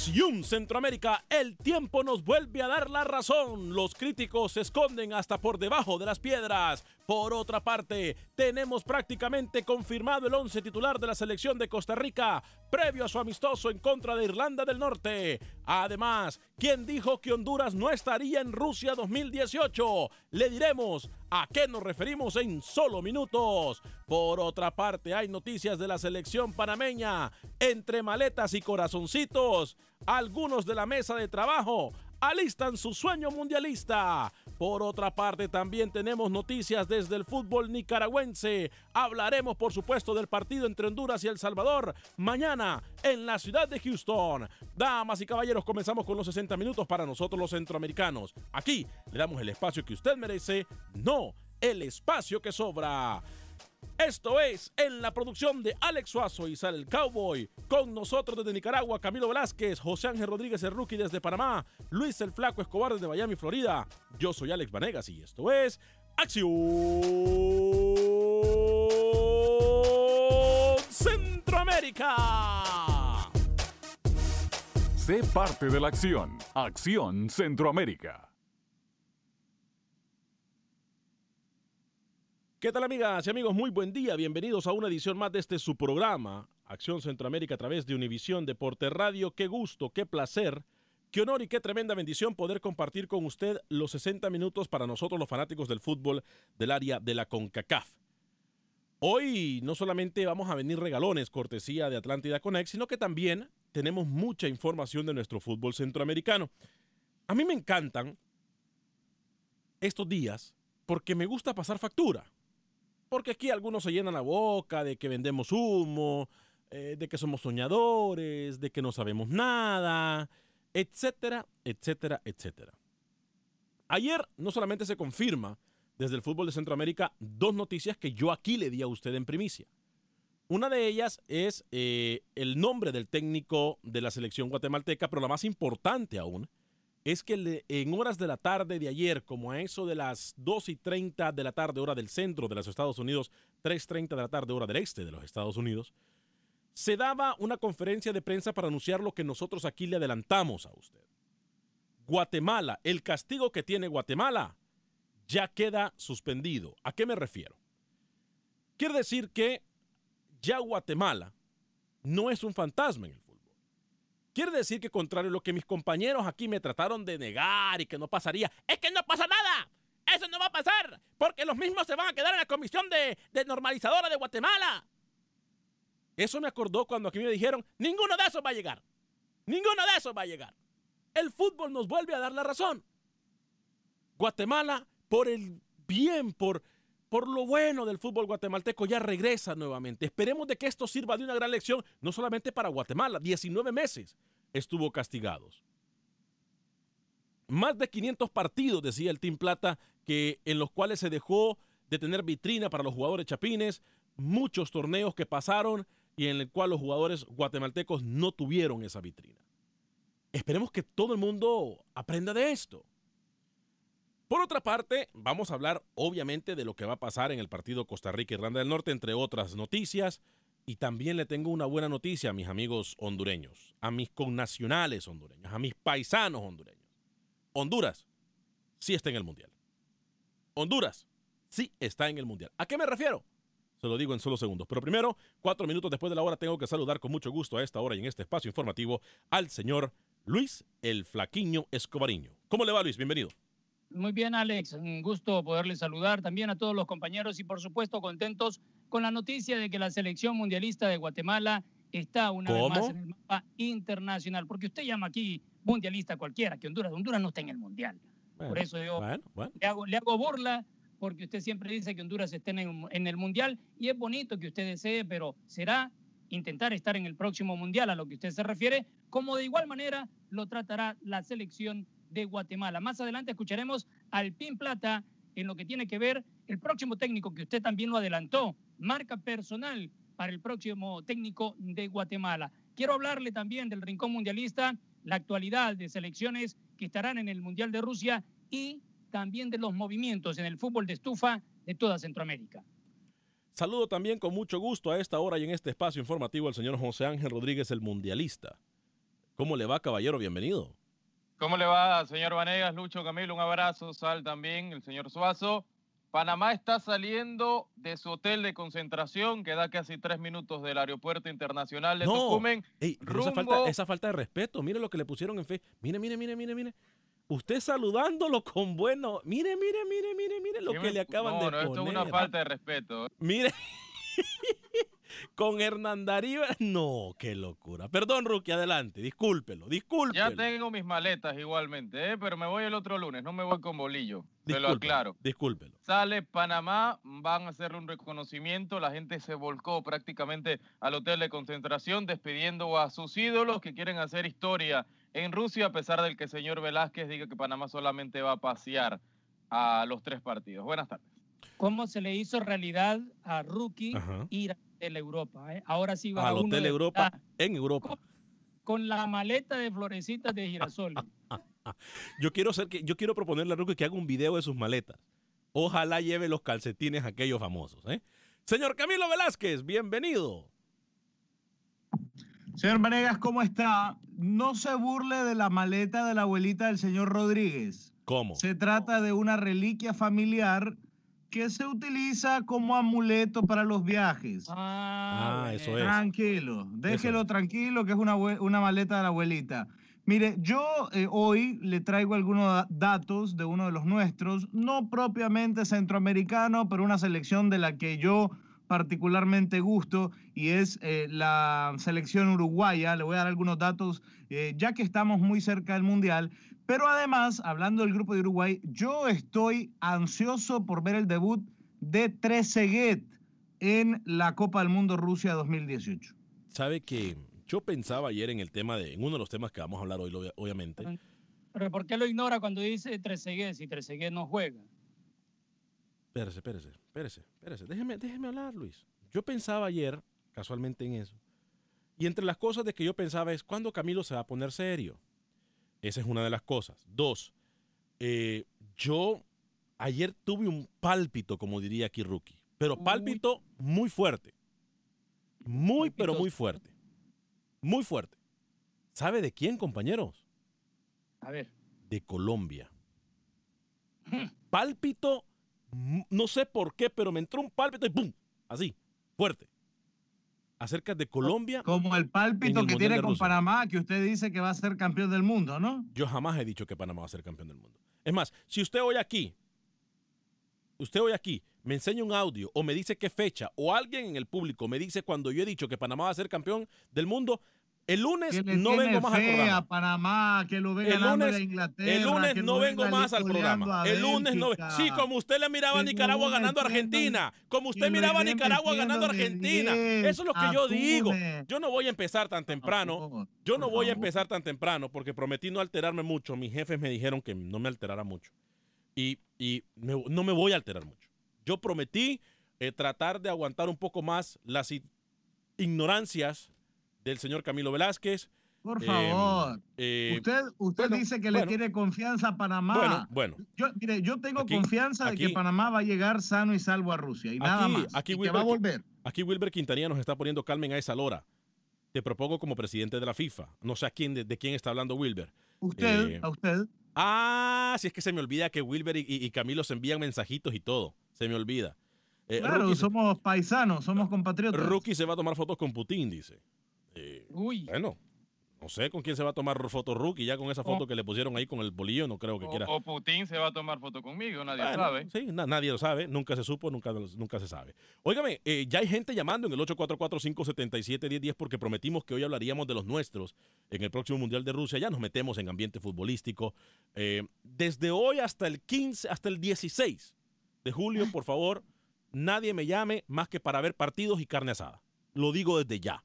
Acción Centroamérica, el tiempo nos vuelve a dar la razón. Los críticos se esconden hasta por debajo de las piedras. Por otra parte, tenemos prácticamente confirmado el once titular de la selección de Costa Rica, previo a su amistoso en contra de Irlanda del Norte. Además, ¿quién dijo que Honduras no estaría en Rusia 2018? Le diremos a qué nos referimos en solo minutos. Por otra parte, hay noticias de la selección panameña. Entre maletas y corazoncitos, algunos de la mesa de trabajo alistan su sueño mundialista. Por otra parte, también tenemos noticias desde el fútbol nicaragüense. Hablaremos, por supuesto, del partido entre Honduras y El Salvador mañana en la ciudad de Houston. Damas y caballeros, comenzamos con los 60 minutos para nosotros los centroamericanos. Aquí le damos el espacio que usted merece, no el espacio que sobra. Esto es en la producción de Alex Suazo y Sal el Cowboy. Con nosotros desde Nicaragua, Camilo Velázquez, José Ángel Rodríguez el Rookie desde Panamá, Luis el Flaco Escobar desde Miami, Florida. Yo soy Alex Vanegas y esto es Acción Centroamérica. Sé parte de la acción. Acción Centroamérica. ¿Qué tal amigas y amigos? Muy buen día. Bienvenidos a una edición más de este su programa, Acción Centroamérica a través de Univisión Deporte Radio. Qué gusto, qué placer, qué honor y qué tremenda bendición poder compartir con usted los 60 minutos para nosotros los fanáticos del fútbol del área de la CONCACAF. Hoy no solamente vamos a venir regalones cortesía de Atlántida Connect, sino que también tenemos mucha información de nuestro fútbol centroamericano. A mí me encantan estos días porque me gusta pasar factura. Porque aquí algunos se llenan la boca de que vendemos humo, eh, de que somos soñadores, de que no sabemos nada, etcétera, etcétera, etcétera. Ayer no solamente se confirma desde el fútbol de Centroamérica dos noticias que yo aquí le di a usted en primicia. Una de ellas es eh, el nombre del técnico de la selección guatemalteca, pero la más importante aún es que en horas de la tarde de ayer, como a eso de las 2 y 30 de la tarde, hora del centro de los Estados Unidos, 3.30 de la tarde, hora del este de los Estados Unidos, se daba una conferencia de prensa para anunciar lo que nosotros aquí le adelantamos a usted. Guatemala, el castigo que tiene Guatemala ya queda suspendido. ¿A qué me refiero? Quiere decir que ya Guatemala no es un fantasma en el. Quiere decir que contrario a lo que mis compañeros aquí me trataron de negar y que no pasaría, es que no pasa nada. Eso no va a pasar, porque los mismos se van a quedar en la comisión de, de normalizadora de Guatemala. Eso me acordó cuando aquí me dijeron, ninguno de esos va a llegar. Ninguno de esos va a llegar. El fútbol nos vuelve a dar la razón. Guatemala, por el bien, por, por lo bueno del fútbol guatemalteco, ya regresa nuevamente. Esperemos de que esto sirva de una gran lección, no solamente para Guatemala, 19 meses estuvo castigados. Más de 500 partidos, decía el Team Plata, que, en los cuales se dejó de tener vitrina para los jugadores chapines, muchos torneos que pasaron y en el cual los jugadores guatemaltecos no tuvieron esa vitrina. Esperemos que todo el mundo aprenda de esto. Por otra parte, vamos a hablar obviamente de lo que va a pasar en el partido Costa Rica-Irlanda del Norte, entre otras noticias. Y también le tengo una buena noticia a mis amigos hondureños, a mis connacionales hondureños, a mis paisanos hondureños. Honduras sí está en el Mundial. Honduras sí está en el Mundial. ¿A qué me refiero? Se lo digo en solo segundos. Pero primero, cuatro minutos después de la hora, tengo que saludar con mucho gusto a esta hora y en este espacio informativo al señor Luis el Flaquiño Escobariño. ¿Cómo le va, Luis? Bienvenido. Muy bien, Alex. Un gusto poderle saludar también a todos los compañeros y, por supuesto, contentos con la noticia de que la selección mundialista de Guatemala está una vez más en el mapa internacional. Porque usted llama aquí mundialista cualquiera, que Honduras, Honduras no está en el mundial. Bueno, por eso yo bueno, bueno. Le, hago, le hago burla, porque usted siempre dice que Honduras esté en, en el mundial y es bonito que usted desee, pero será intentar estar en el próximo mundial a lo que usted se refiere, como de igual manera lo tratará la selección de Guatemala. Más adelante escucharemos al Pin Plata en lo que tiene que ver el próximo técnico que usted también lo adelantó, marca personal para el próximo técnico de Guatemala. Quiero hablarle también del Rincón Mundialista, la actualidad de selecciones que estarán en el Mundial de Rusia y también de los movimientos en el fútbol de estufa de toda Centroamérica. Saludo también con mucho gusto a esta hora y en este espacio informativo al señor José Ángel Rodríguez, el mundialista. ¿Cómo le va, caballero? Bienvenido. ¿Cómo le va, señor Vanegas, Lucho, Camilo? Un abrazo, Sal también, el señor Suazo. Panamá está saliendo de su hotel de concentración, que da casi tres minutos del aeropuerto internacional de no. Tucumán. Ey, esa, falta, esa falta de respeto, mire lo que le pusieron en fe. Mire, mire, mire, mire, mire. Usted saludándolo con bueno. Mire, mire, mire, mire, mire lo que me... le acaban no, de no, poner. Esto es una falta de respeto. Mire. Con Hernán Darío. No, qué locura. Perdón, Rookie, adelante. Discúlpelo, discúlpelo. Ya tengo mis maletas igualmente, ¿eh? pero me voy el otro lunes. No me voy con bolillo. Se lo aclaro. Discúlpelo. Sale Panamá, van a hacerle un reconocimiento. La gente se volcó prácticamente al hotel de concentración, despidiendo a sus ídolos que quieren hacer historia en Rusia, a pesar del que el señor Velázquez diga que Panamá solamente va a pasear a los tres partidos. Buenas tardes. ¿Cómo se le hizo realidad a Rookie Ajá. ir a la Europa? Eh? Ahora sí va al uno Hotel de Europa verdad, en Europa. Con, con, la maleta de florecitas de girasol. yo quiero ser que yo quiero proponerle a Rookie que haga un video de sus maletas. Ojalá lleve los calcetines aquellos famosos. ¿eh? Señor Camilo Velázquez, bienvenido. Señor Vanegas, ¿cómo está? No se burle de la maleta de la abuelita del señor Rodríguez. ¿Cómo? Se trata de una reliquia familiar que se utiliza como amuleto para los viajes. Ah, ah eso es. Tranquilo, déjelo eso. tranquilo, que es una, una maleta de la abuelita. Mire, yo eh, hoy le traigo algunos datos de uno de los nuestros, no propiamente centroamericano, pero una selección de la que yo particularmente gusto y es eh, la selección uruguaya. Le voy a dar algunos datos eh, ya que estamos muy cerca del Mundial. Pero además, hablando del grupo de Uruguay, yo estoy ansioso por ver el debut de Trezeguet en la Copa del Mundo Rusia 2018. Sabe que yo pensaba ayer en el tema de, en uno de los temas que vamos a hablar hoy, obviamente. Pero ¿por qué lo ignora cuando dice Trezeguet si Trezeguet no juega? Espérese, espérese, espérese, espérese. Déjeme, déjeme hablar, Luis. Yo pensaba ayer, casualmente, en eso. Y entre las cosas de que yo pensaba es, ¿cuándo Camilo se va a poner serio? Esa es una de las cosas. Dos, eh, yo ayer tuve un pálpito, como diría aquí Rookie. Pero pálpito Uy. muy fuerte. Muy, pero muy fuerte. Muy fuerte. ¿Sabe de quién, compañeros? A ver. de Colombia. Pálpito, mm, no sé por qué, pero me entró un pálpito y ¡pum! Así, fuerte. Acerca de Colombia. Como el pálpito el que tiene con. Panamá, que usted dice que va a ser campeón del mundo, ¿no? Yo jamás he dicho que Panamá va a ser campeón del mundo. Es más, si usted hoy aquí, usted hoy aquí me enseña un audio o me dice qué fecha o alguien en el público me dice cuando yo he dicho que Panamá va a ser campeón del mundo, el lunes Que le no vengo más al programa. a Panamá, que lo El lunes, Inglaterra. el lunes que no vengo más al programa. El lunes no. Bélgica. Sí, como usted le miraba a Nicaragua ganando a Argentina. Como usted miraba a Nicaragua ganando a Argentina. 10, Eso es lo que yo digo. Yo no voy a empezar tan temprano. Yo no voy a empezar tan temprano porque prometí no alterarme mucho. Mis jefes me dijeron que no me alterara mucho. Y, y me- no me voy a alterar mucho. Yo prometí eh, tratar de aguantar un poco más las ignorancias del señor Camilo Velázquez. Por Eh, favor. eh, usted usted bueno, dice que bueno. le tiene confianza a Panamá. Bueno, bueno. Yo, mire, yo tengo Aquí- confianza de aquí- que Panamá va a llegar sano y salvo a Rusia y nada más. aquí y que va a volver. Aquí Wilber Quintanilla nos está poniendo calmen a esa lora. Te propongo como presidente de la FIFA. No sé a quién, de, de quién está hablando Wilber. Usted, Eh, a usted. Ah, si es que se me olvida que Wilber y, Camilo se envían mensajitos y todo. Se me olvida. Eh, Claro, Rookie, somos paisanos, somos compatriotas. Rookie se va a tomar fotos con Putin, dice. Eh, Uy. Bueno, no sé con quién se va a tomar fotos Rookie. Ya con esa foto Oh. que le pusieron ahí con el bolillo, no creo que quiera. O, o Putin se va a tomar foto conmigo, nadie Bueno, sabe. Sí, na- nadie lo sabe, nunca se supo, nunca, nunca se sabe. Óigame, eh, ya hay gente llamando en el 844-577-1010 porque prometimos que hoy hablaríamos de los nuestros en el próximo Mundial de Rusia. Ya nos metemos en ambiente futbolístico. Eh, desde hoy hasta el 15, hasta el 16 de julio, por favor, nadie me llame más que para ver partidos y carne asada. Lo digo desde ya.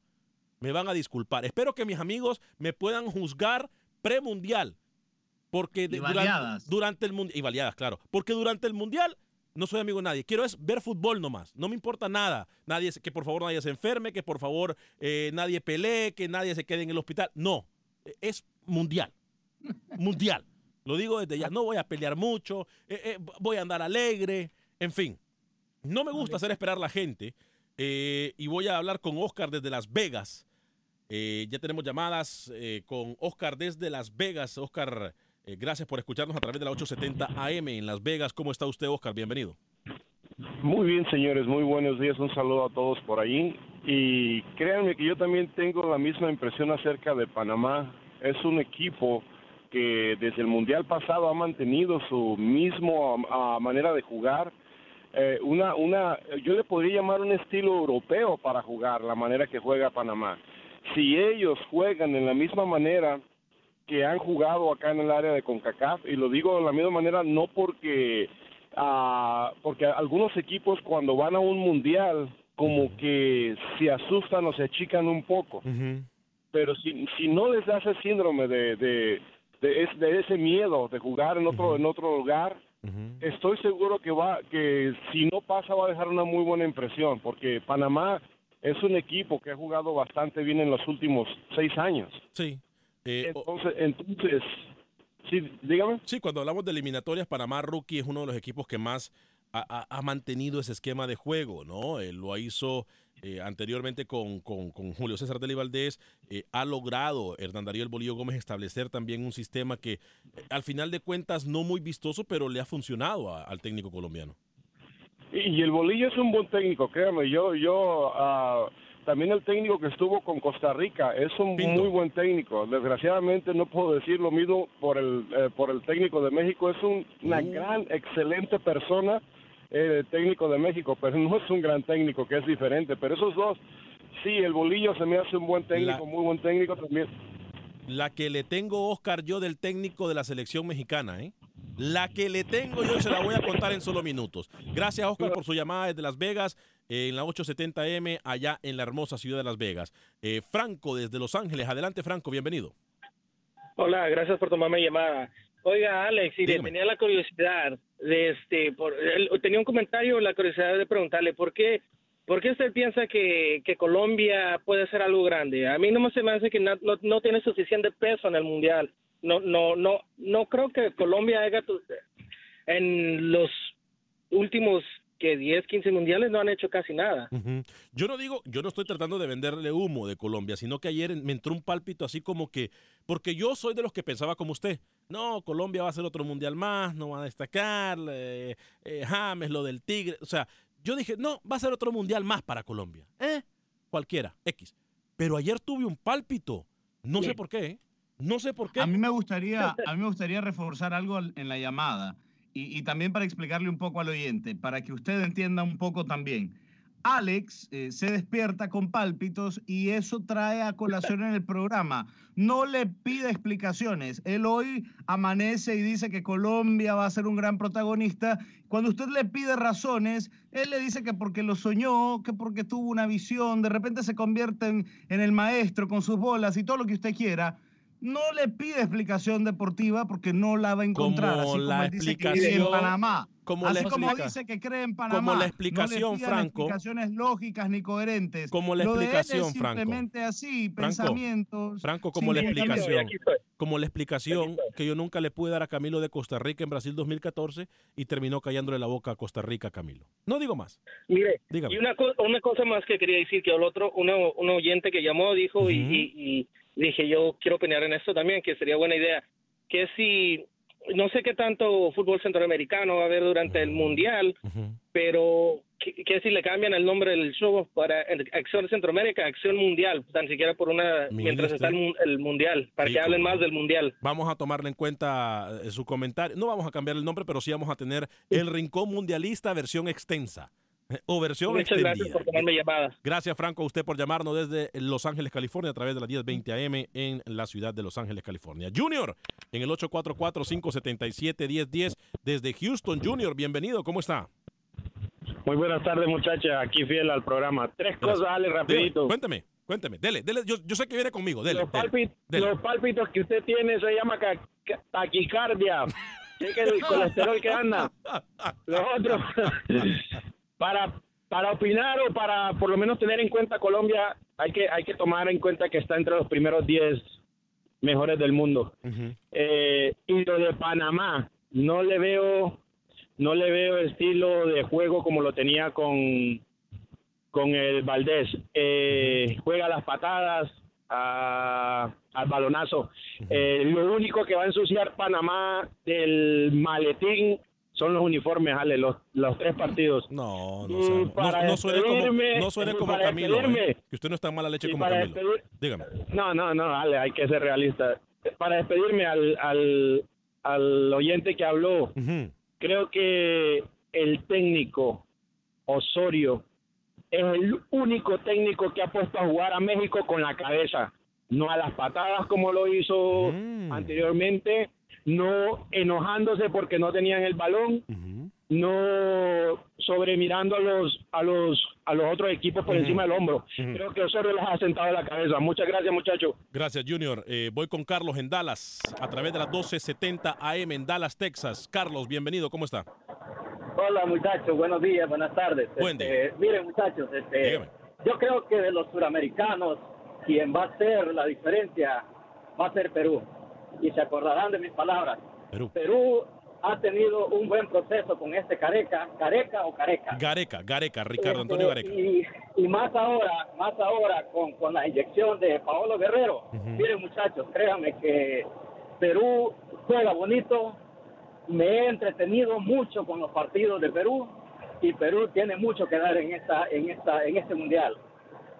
Me van a disculpar. Espero que mis amigos me puedan juzgar premundial. Porque de- durante, el mundial. Y baleadas, claro. Porque durante el mundial no soy amigo de nadie. Quiero es ver fútbol nomás. No me importa nada. Nadie, que por favor nadie se enferme, que por favor eh, nadie pelee, que nadie se quede en el hospital. No. Eh, Es mundial. Mundial. Lo digo desde ya. No voy a pelear mucho. eh, eh, voy a andar alegre. En fin. No me gusta hacer esperar a la gente. Eh, y voy a hablar con Oscar desde Las Vegas. Eh, ya tenemos llamadas eh, con Oscar desde Las Vegas. Oscar, eh, gracias por escucharnos a través de la 870 AM en Las Vegas. ¿Cómo está usted, Oscar? Bienvenido. Muy bien, señores, muy buenos días. Un saludo a todos por ahí. Y créanme que yo también tengo la misma impresión acerca de Panamá. Es un equipo que desde el Mundial pasado ha mantenido su mismo ah, manera de jugar. Eh, una, una, yo le podría llamar un estilo europeo para jugar, la manera que juega Panamá. Si ellos juegan en la misma manera que han jugado acá en el área de CONCACAF, y lo digo de la misma manera no porque ah, porque algunos equipos cuando van a un mundial como que se asustan o se achican un poco. Pero si, si no les da ese síndrome de, de, de, es- de ese miedo de jugar en otro, en otro lugar, estoy seguro que va que si no pasa va a dejar una muy buena impresión, porque Panamá es un equipo que ha jugado bastante bien en los últimos seis años. Sí. entonces, entonces, sí, dígame. Sí, cuando hablamos de eliminatorias, Panamá Rookie es uno de los equipos que más ha, ha- ha mantenido ese esquema de juego, ¿no? Él lo hizo eh, anteriormente con, con- con Julio César Deli Valdés. eh, ha logrado Hernán Darío El Bolillo Gómez establecer también un sistema que, eh, al final de cuentas, no muy vistoso, pero le ha funcionado a- al técnico colombiano. Y el Bolillo es un buen técnico, créame. Yo, yo, ah, también el técnico que estuvo con Costa Rica es un muy buen técnico. Desgraciadamente no puedo decir lo mismo por el, eh, por el técnico de México. Es un- una gran, excelente persona, el técnico de México, pero no es un gran técnico, que es diferente. Pero esos dos, sí, el Bolillo se me hace un buen técnico, muy buen técnico también. La que le tengo, Oscar, yo del técnico de la selección mexicana, ¿eh? La que le tengo yo se la voy a contar en solo minutos. Gracias, Oscar, por su llamada desde Las Vegas, eh, en la 870M, allá en la hermosa ciudad de Las Vegas. Eh, Franco, desde Los Ángeles. Adelante, Franco, bienvenido. Hola, gracias por tomarme llamada. Oiga, Alex, y le tenía la curiosidad de este, por, él- tenía un comentario, la curiosidad de preguntarle por qué, por qué usted piensa que, que Colombia puede ser algo grande. A mí no me se me hace que no, no, no tiene suficiente peso en el mundial. No, no, no, no creo que Colombia haga tu- en los últimos que 10, 15 mundiales no han hecho casi nada. Yo no digo, yo no estoy tratando de venderle humo de Colombia, sino que ayer me entró un pálpito así como que, porque yo soy de los que pensaba como usted. No, Colombia va a ser otro mundial más, no va a destacar, eh, eh, James, lo del Tigre. O sea, yo dije, no, va a ser otro mundial más para Colombia. ¿Eh? Cualquiera, X. Pero ayer tuve un pálpito. No sé por qué, ¿eh? No sé por qué. A mí me gustaría, a mí me gustaría reforzar algo en la llamada y, también para explicarle un poco al oyente, para que usted entienda un poco también. Alex eh, se despierta con pálpitos y eso trae a colación en el programa. No le pide explicaciones. Él hoy amanece y dice que Colombia va a ser un gran protagonista. Cuando usted le pide razones, él le dice que porque lo soñó, que porque tuvo una visión, de repente se convierte en el maestro con sus bolas y todo lo que usted quiera. No le pide explicación deportiva porque no la va a encontrar. Como así como la él dice que cree en explicación- Panamá. como así la como explica- dice que cree en Panamá. como la no le explicación, Franco. explicaciones lógicas ni coherentes. Como la Lo de él es explicación, Franco. simplemente así, Franco, pensamientos. Franco, como la explicación, como la explicación que yo nunca le pude dar a Camilo de Costa Rica en Brasil 2014 y terminó callándole la boca a Costa Rica Camilo. No digo más. Mire, Dígame. y una, co- una cosa más que quería decir, que el otro, un oyente que llamó dijo, y, y- y dije, yo quiero opinar en esto también, que sería buena idea, que si, no sé qué tanto fútbol centroamericano va a haber durante el Mundial, pero que, que si le cambian el nombre del show para Acción Centroamérica, Acción Mundial, tan siquiera por una, mientras usted. está el, el Mundial, para Sí, que hablen más del Mundial. Vamos a tomarle en cuenta eh, su comentario. No vamos a cambiar el nombre, pero sí vamos a tener el Rincón Mundialista versión extensa. O versión Muchas extendida. gracias por tomarme llamadas. Gracias, Franco, a usted por llamarnos desde Los Ángeles, California, a través de las 1020 AM en la ciudad de Los Ángeles, California. Junior, en el 844-577-1010, desde Houston. Junior, bienvenido, ¿cómo está? Muy buenas tardes, muchachas. Aquí fiel al programa. Tres cosas, Ale, rapidito. Dígame, Cuénteme, cuénteme, dele, dele. Yo, yo sé que viene conmigo, dele. Los, dele, dele. los pálpitos que usted tiene se llama ca- ca- taquicardia. Cheque el colesterol que anda. Los otros, para, para opinar o para por lo menos tener en cuenta Colombia, hay que, hay que tomar en cuenta que está entre los primeros 10 mejores del mundo. Eh, y lo de Panamá, no le veo, no le veo estilo de juego como lo tenía con, con el Valdés. Eh, Juega las patadas a- al balonazo. Eh, lo único que va a ensuciar Panamá del maletín son los uniformes, Ale, los, los tres partidos. No, no, sea, no, no suene como, no suene como para Camilo, ¿eh? que usted no está mala leche como para Camilo. despedir- Dígame. no, no, no, Ale, hay que ser realista. Para despedirme al, al, al oyente que habló, creo que el técnico Osorio es el único técnico que ha puesto a jugar a México con la cabeza, no a las patadas como lo hizo anteriormente, no enojándose porque no tenían el balón, no sobremirando a los a los a los otros equipos por encima del hombro. Creo que Osorio les ha sentado la cabeza. Muchas gracias, muchachos. Gracias, Junior. Eh, voy con Carlos en Dallas, a través de las 1270 AM en Dallas, Texas. Carlos, bienvenido, ¿cómo está? Hola muchachos, buenos días, buenas tardes. Buen Este, miren muchachos, este, yo creo que de los suramericanos, quien va a hacer la diferencia va a ser Perú. Y se acordarán de mis palabras. Perú. ha tenido un buen proceso con este Careca, Careca o Careca. Gareca, Gareca, Ricardo Este, Antonio Gareca. Y, y más ahora, más ahora con, con la inyección de Paolo Guerrero. Miren muchachos, créanme que Perú juega bonito. Me he entretenido mucho con los partidos de Perú y Perú tiene mucho que dar en esta, en esta, en este mundial.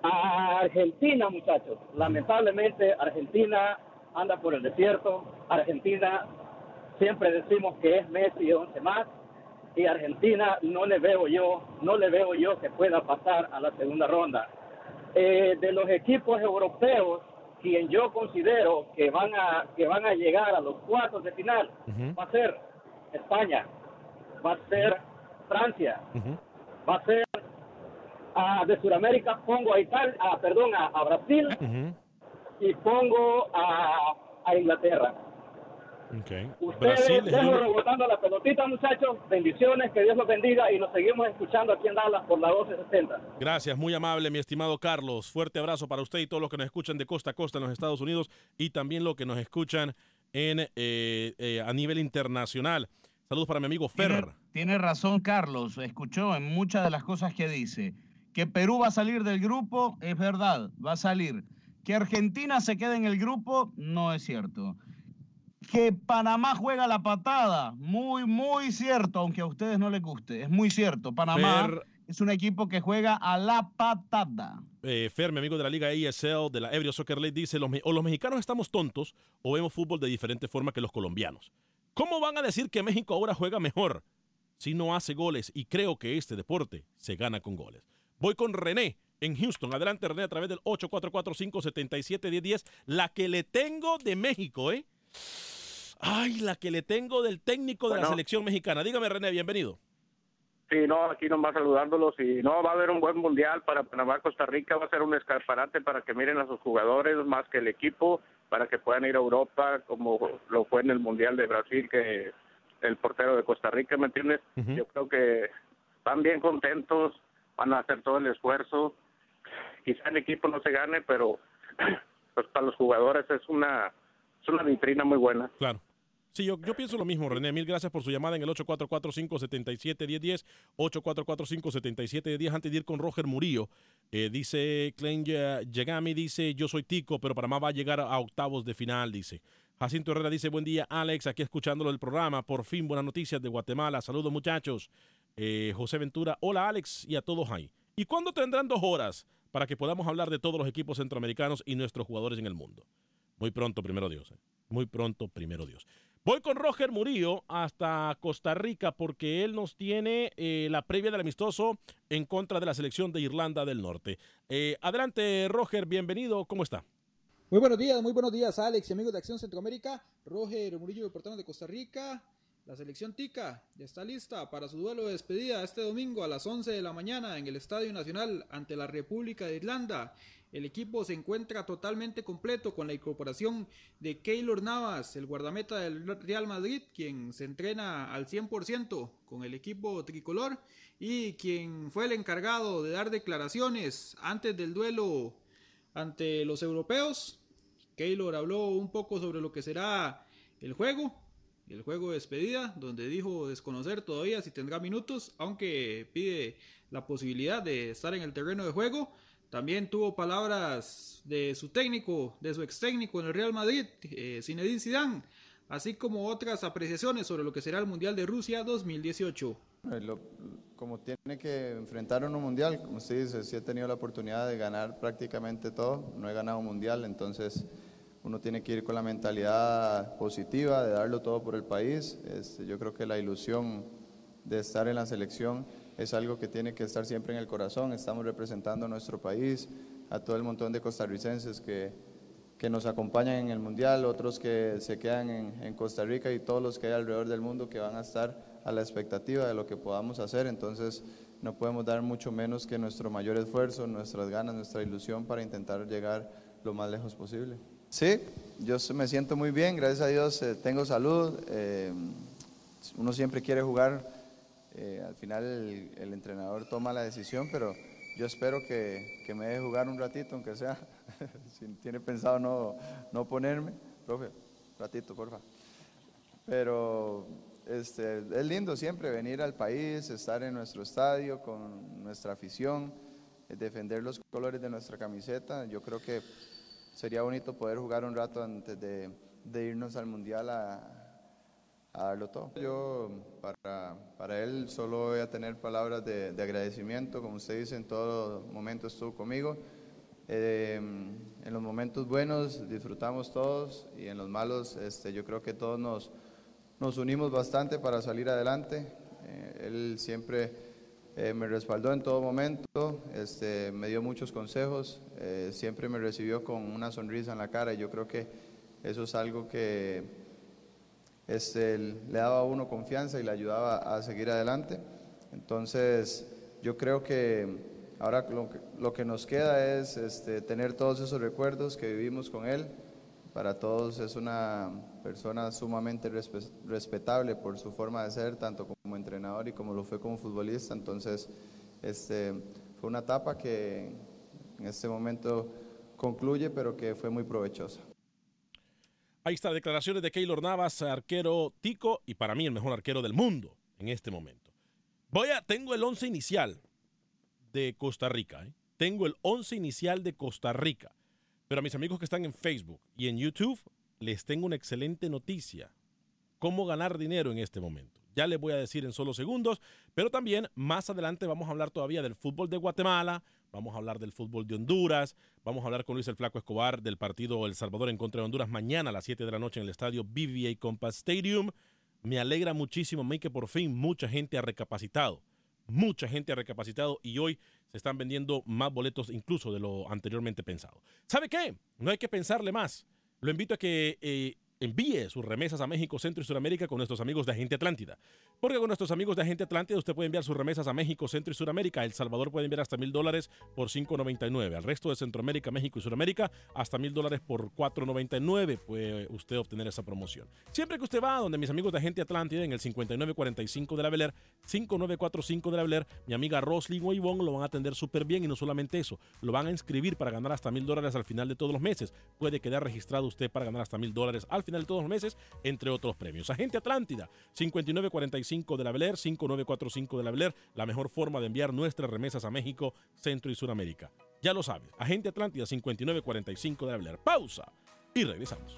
A Argentina, muchachos, lamentablemente Argentina anda por el desierto. Argentina siempre decimos que es Messi y 11 más y Argentina no le veo yo, no le veo yo que pueda pasar a la segunda ronda. Eh, de los equipos europeos, quien yo considero que van a que van a llegar a los cuartos de final va a ser España, va a ser Francia, va a ser ah, de Sudamérica pongo a Italia, ah, perdón, a, a Brasil y pongo a, a Inglaterra. Okay. Ustedes Brasil es el dejo rebotando la pelotita, muchachos. Bendiciones, que Dios los bendiga y nos seguimos escuchando aquí en Dallas por la 1260. Gracias, muy amable, mi estimado Carlos. Fuerte abrazo para usted y todos los que nos escuchan de costa a costa en los Estados Unidos y también los que nos escuchan en, eh, eh, a nivel internacional. Saludos para mi amigo Fer. Tiene razón Carlos, escuchó en muchas de las cosas que dice. Que Perú va a salir del grupo, es verdad, va a salir. Que Argentina se quede en el grupo, no es cierto. Que Panamá juega la patada, muy, muy cierto, aunque a ustedes no les guste, es muy cierto. Panamá Fer- es un equipo que juega a la patada. Eh, Fer, mi amigo de la Liga ESL, de la Ebrio Soccer League, dice, los, o los mexicanos estamos tontos o vemos fútbol de diferente forma que los colombianos. ¿Cómo van a decir que México ahora juega mejor si no hace goles? Y creo que este deporte se gana con goles. Voy con René en Houston. Adelante, René, a través del 844-577-1010. La que le tengo de México, ¿eh? Ay, la que le tengo del técnico de la selección mexicana. Dígame, René, bienvenido. Sí, no, aquí nomás saludándolos y no, va a haber un buen mundial para Panamá, Costa Rica, va a ser un escaparate para que miren a sus jugadores más que el equipo, para que puedan ir a Europa como lo fue en el mundial de Brasil que el portero de Costa Rica, ¿me entiendes? Yo creo que van bien contentos, van a hacer todo el esfuerzo, quizá el equipo no se gane, pero pues para los jugadores es una es una vitrina muy buena. Claro. Sí, yo, yo pienso lo mismo, René. Mil gracias por su llamada en el 844-577-1010. 844-577-1010. Antes de ir con Roger Murillo, eh, dice Ya- Yagami, dice, yo soy Tico, pero Panamá va a llegar a octavos de final, dice. Jacinto Herrera dice, buen día, Alex, aquí escuchándolo del programa. Por fin, buenas noticias de Guatemala. Saludos, muchachos. Eh, José Ventura, hola, Alex, y a todos ahí. ¿Y cuándo tendrán dos horas para que podamos hablar de todos los equipos centroamericanos y nuestros jugadores en el mundo? Muy pronto, primero Dios. eh. Muy pronto, primero Dios. Voy con Roger Murillo hasta Costa Rica porque él nos tiene eh, la previa del amistoso en contra de la selección de Irlanda del Norte. Adelante, Roger, bienvenido. ¿Cómo está? Muy buenos días, muy buenos días, Alex y amigos de Acción Centroamérica. Roger Murillo, reportando de Costa Rica. La selección Tica ya está lista para su duelo de despedida este domingo a las 11 de la mañana en el Estadio Nacional ante la República de Irlanda. El equipo se encuentra totalmente completo con la incorporación de Keylor Navas, el guardameta del Real Madrid, quien se entrena al 100% con el equipo tricolor y quien fue el encargado de dar declaraciones antes del duelo ante los europeos. Keylor habló un poco sobre lo que será el juego, el juego de despedida, donde dijo desconocer todavía si tendrá minutos, aunque pide la posibilidad de estar en el terreno de juego. También tuvo palabras de su técnico, de su ex técnico en el Real Madrid, eh, Zinedine Zidane, así como otras apreciaciones sobre lo que será el Mundial de Rusia 2018. Eh, como tiene que enfrentar uno mundial, como usted dice, sí he tenido la oportunidad de ganar prácticamente todo, no he ganado un mundial, entonces uno tiene que ir con la mentalidad positiva, de darlo todo por el país. Este, yo creo que la ilusión de estar en la selección es algo que tiene que estar siempre en el corazón. Estamos representando a nuestro país, a todo el montón de costarricenses que, que nos acompañan en el Mundial, otros que se quedan en, en Costa Rica y todos los que hay alrededor del mundo que van a estar a la expectativa de lo que podamos hacer. Entonces no podemos dar mucho menos que nuestro mayor esfuerzo, nuestras ganas, nuestra ilusión para intentar llegar lo más lejos posible. Sí, yo me siento muy bien, gracias a Dios eh, tengo salud. eh, uno siempre quiere jugar, eh, al final el, el entrenador toma la decisión, pero yo espero que, me deje jugar un ratito, aunque sea, si tiene pensado no, no ponerme. Profe, ratito, porfa. Pero este, es lindo siempre venir al país, estar en nuestro estadio con nuestra afición, defender los colores de nuestra camiseta. Yo creo que sería bonito poder jugar un rato antes de, de irnos al Mundial a, a darlo todo. Yo para, para él solo voy a tener palabras de, de agradecimiento, como usted dice, en todo momento estuvo conmigo. Eh, en los momentos buenos disfrutamos todos y en los malos este, yo creo que todos nos, nos unimos bastante para salir adelante. Eh, él siempre eh, me respaldó en todo momento, este, me dio muchos consejos, eh, siempre me recibió con una sonrisa en la cara y yo creo que eso es algo que este, le daba a uno confianza y le ayudaba a seguir adelante. Entonces, yo creo que ahora lo que, nos queda es este, tener todos esos recuerdos que vivimos con él. Para todos es una persona sumamente respe- respetable por su forma de ser, tanto como entrenador y como lo fue como futbolista. Entonces, este, fue una etapa que en este momento concluye, pero que fue muy provechosa. Ahí está, declaraciones de Keylor Navas, arquero tico y para mí el mejor arquero del mundo. en este momento. Voy a, tengo el 11 inicial de Costa Rica. ¿eh? Tengo el 11 inicial de Costa Rica. Pero a mis amigos que están en Facebook y en YouTube, les tengo una excelente noticia. ¿Cómo ganar dinero en este momento? Ya les voy a decir en solo segundos, pero también más adelante vamos a hablar todavía del fútbol de Guatemala, vamos a hablar del fútbol de Honduras, vamos a hablar con Luis el Flaco Escobar del partido El Salvador en contra de Honduras mañana a las 7 de la noche en el estadio BVA Compass Stadium. Me alegra muchísimo mí que por fin mucha gente ha recapacitado. Mucha gente ha recapacitado y hoy se están vendiendo más boletos incluso de lo anteriormente pensado. ¿Sabe qué? No hay que pensarle más. Lo invito a que eh, envíe sus remesas a México, Centro y Sudamérica con nuestros amigos de Agente Atlántida. Porque con nuestros amigos de Agente Atlántida usted puede enviar sus remesas a México, Centro y Sudamérica. El Salvador puede enviar hasta mil dólares por 5.99. Al resto de Centroamérica, México y Sudamérica hasta mil dólares por 4.99 puede usted obtener esa promoción. Siempre que usted va donde mis amigos de Agente Atlántida en el 5945 de la Beler, 5945 de la Beler, mi amiga Rosly o lo van a atender súper bien y no solamente eso, lo van a inscribir para ganar hasta mil dólares al final de todos los meses. Puede quedar registrado usted para ganar hasta mil dólares al final de todos los meses, entre otros premios. Agente Atlántida, 5945 de la Beler, 5945 de la Beler, la mejor forma de enviar nuestras remesas a México, Centro y Sudamérica. Ya lo sabes, Agente Atlántida, 5945 de la Beler. Pausa y regresamos.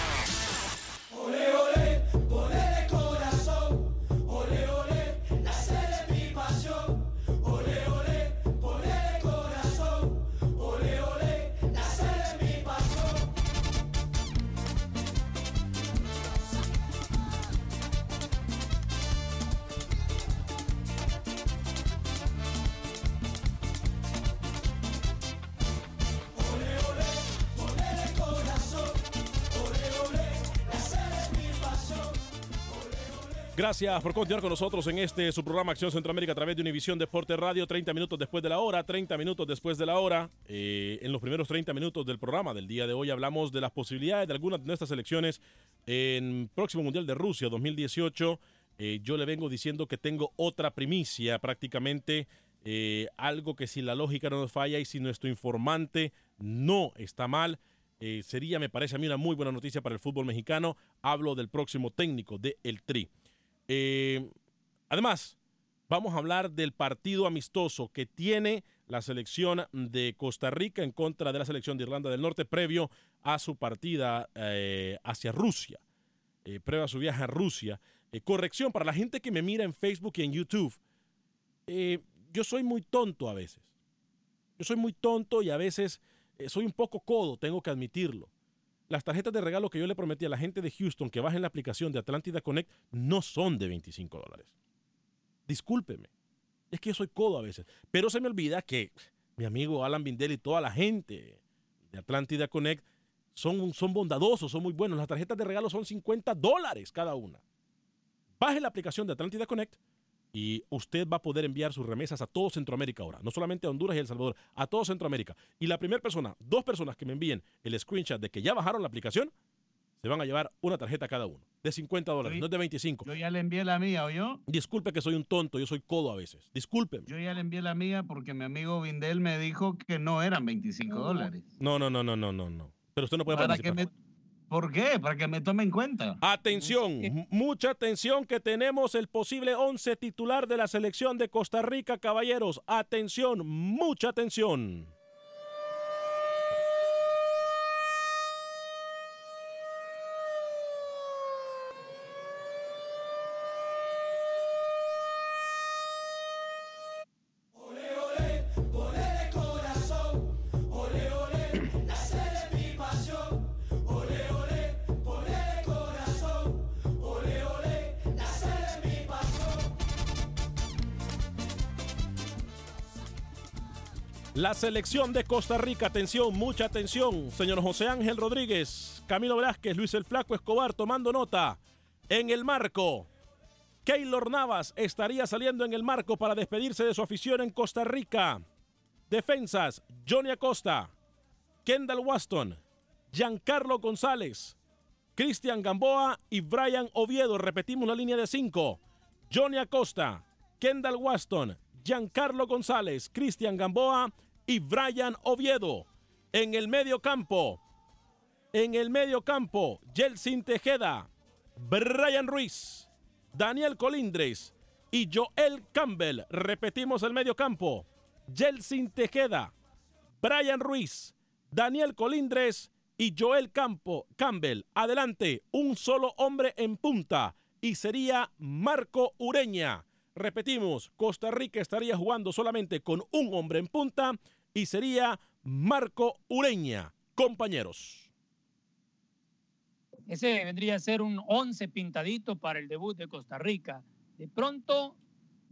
Gracias por continuar con nosotros en este su programa Acción Centroamérica a través de Univisión Deporte Radio. 30 minutos después de la hora, 30 minutos después de la hora. Eh, en los primeros 30 minutos del programa del día de hoy hablamos de las posibilidades de algunas de nuestras selecciones en próximo Mundial de Rusia 2018. Eh, yo le vengo diciendo que tengo otra primicia prácticamente. eh, algo que si la lógica no nos falla y si nuestro informante no está mal, sería, me parece a mí, una muy buena noticia para el fútbol mexicano. Hablo del próximo técnico de El Tri. Eh, además, vamos a hablar del partido amistoso que tiene la selección de Costa Rica en contra de la selección de Irlanda del Norte previo a su partida eh, hacia Rusia, eh, previo a su viaje a Rusia. Corrección para la gente que me mira en Facebook y en YouTube. Yo soy muy tonto a veces. Yo soy muy tonto y a veces soy un poco codo, tengo que admitirlo. Las tarjetas de regalo que yo le prometí a la gente de Houston que bajen la aplicación de Atlántida Connect no son de 25 dólares. Discúlpeme. Es que yo soy codo a veces. Pero se me olvida que mi amigo Alan Bindel y toda la gente de Atlántida Connect son, son bondadosos, son muy buenos. Las tarjetas de regalo son 50 dólares cada una. Baje la aplicación de Atlántida Connect y usted va a poder enviar sus remesas a todo Centroamérica ahora, no solamente a Honduras y El Salvador, a todo Centroamérica. Y la primera persona, dos personas que me envíen el screenshot de que ya bajaron la aplicación, se van a llevar una tarjeta cada uno, de 50 dólares, no de 25. Yo ya le envié la mía, ¿o yo? Disculpe que soy un tonto, yo soy codo a veces. Discúlpeme. Yo ya le envié la mía porque mi amigo Vindel me dijo que no eran 25 dólares. No, no, no, no, no, no, no. Pero usted no puede Para que participar. me- ¿Por qué? Para que me tome en cuenta. Atención, mucha atención que tenemos el posible 11 titular de la selección de Costa Rica, caballeros. Atención, mucha atención. La selección de Costa Rica, atención, mucha atención. Señor José Ángel Rodríguez, Camilo Velázquez, Luis el Flaco Escobar tomando nota. En el marco, Keylor Navas estaría saliendo en el marco para despedirse de su afición en Costa Rica. Defensas, Johnny Acosta, Kendall Waston, Giancarlo González, Cristian Gamboa y Brian Oviedo. Repetimos la línea de cinco. Johnny Acosta, Kendall Waston, Giancarlo González, Cristian Gamboa y Brian Oviedo. En el medio campo, en el medio campo, Jelsin Tejeda, Brian Ruiz, Daniel Colindres y Joel Campbell. Repetimos el medio campo. Jelsin Tejeda, Brian Ruiz, Daniel Colindres y Joel Campo, Campbell. Adelante, un solo hombre en punta y sería Marco Ureña. Repetimos, Costa Rica estaría jugando solamente con un hombre en punta y sería Marco Ureña. Compañeros. Ese vendría a ser un 11 pintadito para el debut de Costa Rica. De pronto,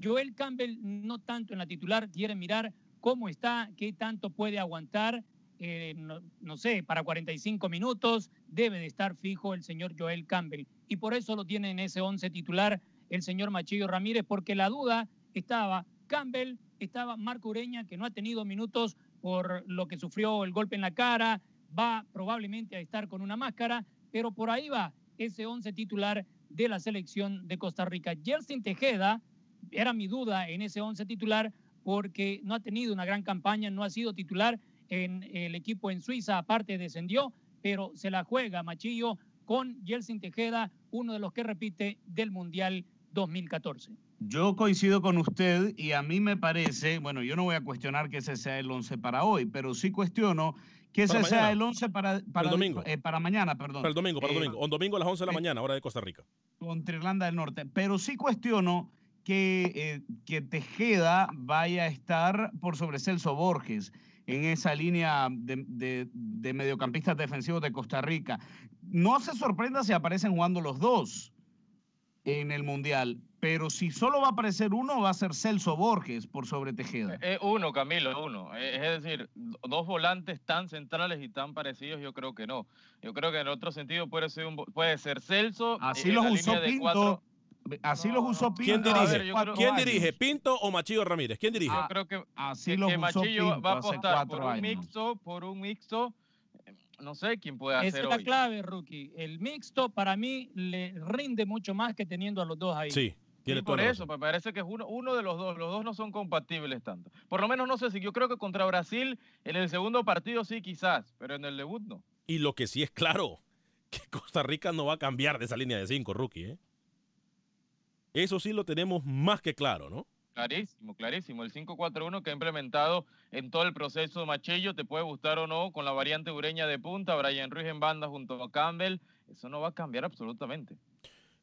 Joel Campbell, no tanto en la titular, quiere mirar cómo está, qué tanto puede aguantar. eh, no, no sé, para 45 minutos debe de estar fijo el señor Joel Campbell. Y por eso lo tiene en ese 11 titular el señor Machillo Ramírez, porque la duda estaba Campbell, estaba Marco Ureña, que no ha tenido minutos por lo que sufrió el golpe en la cara, va probablemente a estar con una máscara, pero por ahí va ese 11 titular de la selección de Costa Rica. Jelsin Tejeda era mi duda en ese 11 titular porque no ha tenido una gran campaña, no ha sido titular en el equipo en Suiza, aparte descendió, pero se la juega Machillo con Jelsin Tejeda, uno de los que repite del Mundial 2014. Yo coincido con usted y a mí me parece, bueno, yo no voy a cuestionar que ese sea el 11 para hoy, pero sí cuestiono que ese sea el 11 para, para el domingo. eh, para mañana, perdón. Para el domingo, para el Eh, domingo. Un domingo a las 11 de la mañana, hora de Costa Rica. contra Irlanda del Norte. Pero sí cuestiono que, eh, que Tejeda vaya a estar por sobre Celso Borges en esa línea de, de- de mediocampistas defensivos de Costa Rica. No se sorprenda si aparecen jugando los dos en el Mundial, pero si solo va a aparecer uno, va a ser Celso Borges por sobre Tejeda. Eh, uno, Camilo, uno. Eh, es decir, do- dos volantes tan centrales y tan parecidos, yo creo que no. Yo creo que en otro sentido puede ser, un puede ser Celso. Así eh, los usó Pinto. cuatro- Así los usó Pinto. ¿Quién dirige? ¿Quién años. dirige? ¿Pinto o Machillo Ramírez? ¿Quién dirige? Yo creo que, Así que, los que usó Machillo Pinto va a apostar por un mixto, por un mixto. No sé quién puede Esa hacer es la hoy. clave, Rookie. El mixto para mí le rinde mucho más que teniendo a los dos ahí. Sí, tiene Y por eso, me parece que es uno, uno de los dos. Los dos no son compatibles tanto. Por lo menos no sé si yo creo que contra Brasil en el segundo partido sí quizás, pero en el debut no. Y lo que sí es claro, que Costa Rica no va a cambiar de esa línea de cinco, rookie. ¿eh? Eso sí lo tenemos más que claro, ¿no? Clarísimo, clarísimo. El 5-4-1 que ha implementado en todo el proceso Machillo, te puede gustar o no, con la variante ureña de punta, Brian Ruiz en banda junto a Campbell, eso no va a cambiar absolutamente.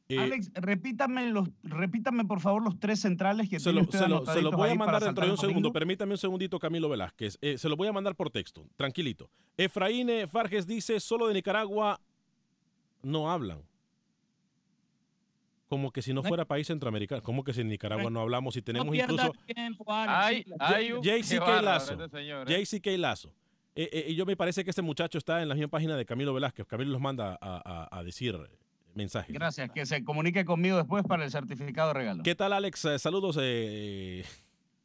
Eh, Alex, repítame, los, repítame por favor los tres centrales que Se tiene lo, usted se lo- se lo anotaditos voy a mandar dentro de el un segundo. Permítame un segundito, Camilo Velázquez. Eh, se lo voy a mandar por texto, tranquilito. Efraín eh, Farges dice, solo de Nicaragua no hablan. Como que si no fuera país centroamericano. Como que si en Nicaragua no hablamos y tenemos no incluso... tiempo, Alex. Hay, hay un... JCK Lazo. este señor, ¿eh? JCK Lazo. Eh, eh, y yo me parece que este muchacho está en la misma página de Camilo Velázquez. Camilo los manda a, a- a decir mensajes. Gracias, que se comunique conmigo después para el certificado de regalo. ¿Qué tal, Alex? Eh, saludos eh,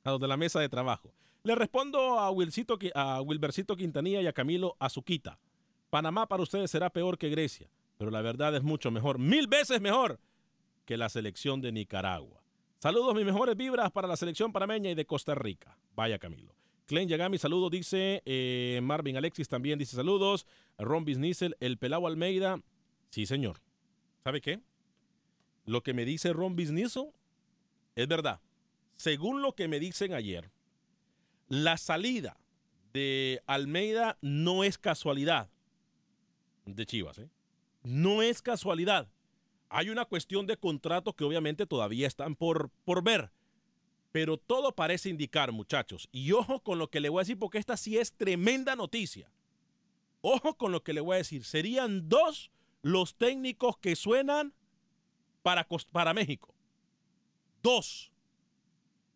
a los de la mesa de trabajo. Le respondo a, Wilcito, a Wilbercito Quintanilla y a Camilo Azuquita. Panamá para ustedes será peor que Grecia, pero la verdad es mucho mejor, mil veces mejor que la selección de Nicaragua. Saludos, mis mejores vibras para la selección panameña y de Costa Rica. Vaya Camilo. Clen Yagami, saludos, dice eh, Marvin Alexis también dice saludos. Ron Bisniesel, el Pelao Almeida. Sí, señor. ¿Sabe qué? Lo que me dice Ron Bisniesel es verdad. Según lo que me dicen ayer, la salida de Almeida no es casualidad de Chivas. ¿eh? No es casualidad. Hay una cuestión de contrato que obviamente todavía están por, por ver. Pero todo parece indicar, muchachos. Y ojo con lo que le voy a decir, porque esta sí es tremenda noticia. Ojo con lo que le voy a decir. Serían dos los técnicos que suenan para, para México. Dos.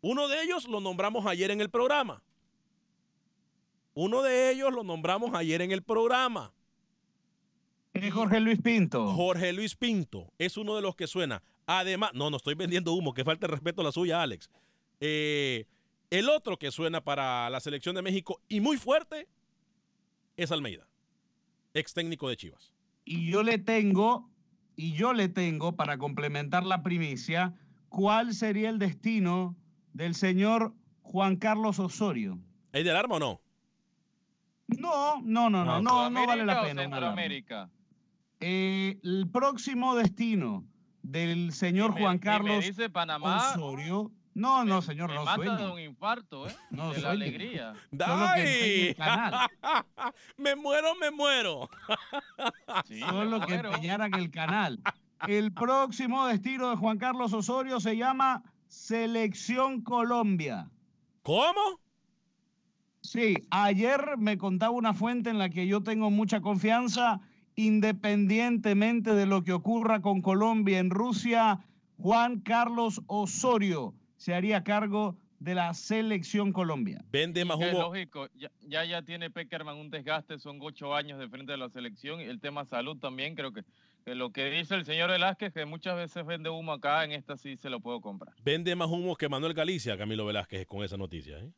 Uno de ellos lo nombramos ayer en el programa. Uno de ellos lo nombramos ayer en el programa. Es Jorge Luis Pinto. Jorge Luis Pinto es uno de los que suena. Además, no, no estoy vendiendo humo, que falta el respeto a la suya, Alex. Eh, el otro que suena para la selección de México y muy fuerte es Almeida, ex técnico de Chivas. Y yo le tengo, y yo le tengo, para complementar la primicia, cuál sería el destino del señor Juan Carlos Osorio. ¿Es del arma o no? No, no, no, no, no, no vale la ¿Sudamérica o pena. Centroamérica? Eh, el próximo destino del señor me- Juan me Carlos dice Panamá, Osorio. No, no, señor, Me no mata de un infarto, ¿eh? No de la alegría. Solo que empeñe ¡Ay! el canal. me muero, me muero. Solo que empeñaran el canal. El próximo destino de Juan Carlos Osorio se llama Selección Colombia. ¿Cómo? Sí, ayer me contaba una fuente en la que yo tengo mucha confianza, independientemente de lo que ocurra con Colombia en Rusia, Juan Carlos Osorio se haría cargo de la Selección Colombia. Vende más Que es humo. lógico, ya, ya ya tiene Peckerman un desgaste, son ocho años de frente de la selección y el tema salud también, creo que, que lo que dice el señor Velázquez, que muchas veces vende humo acá, en esta sí se lo puedo comprar. Vende más humo que Manuel Galicia, Camilo Velázquez, con esa noticia. ¿eh?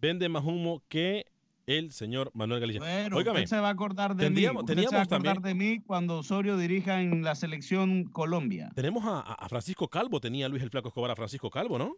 Vende más humo que el señor Manuel Galicia. Pero Óigame, usted se va a acordar de mí. Usted se va a teníamos acordar también- de mí cuando Osorio dirija en la Selección Colombia. tenemos a, a Francisco Calvo, tenía Luis el Flaco Escobar a Francisco Calvo, ¿no?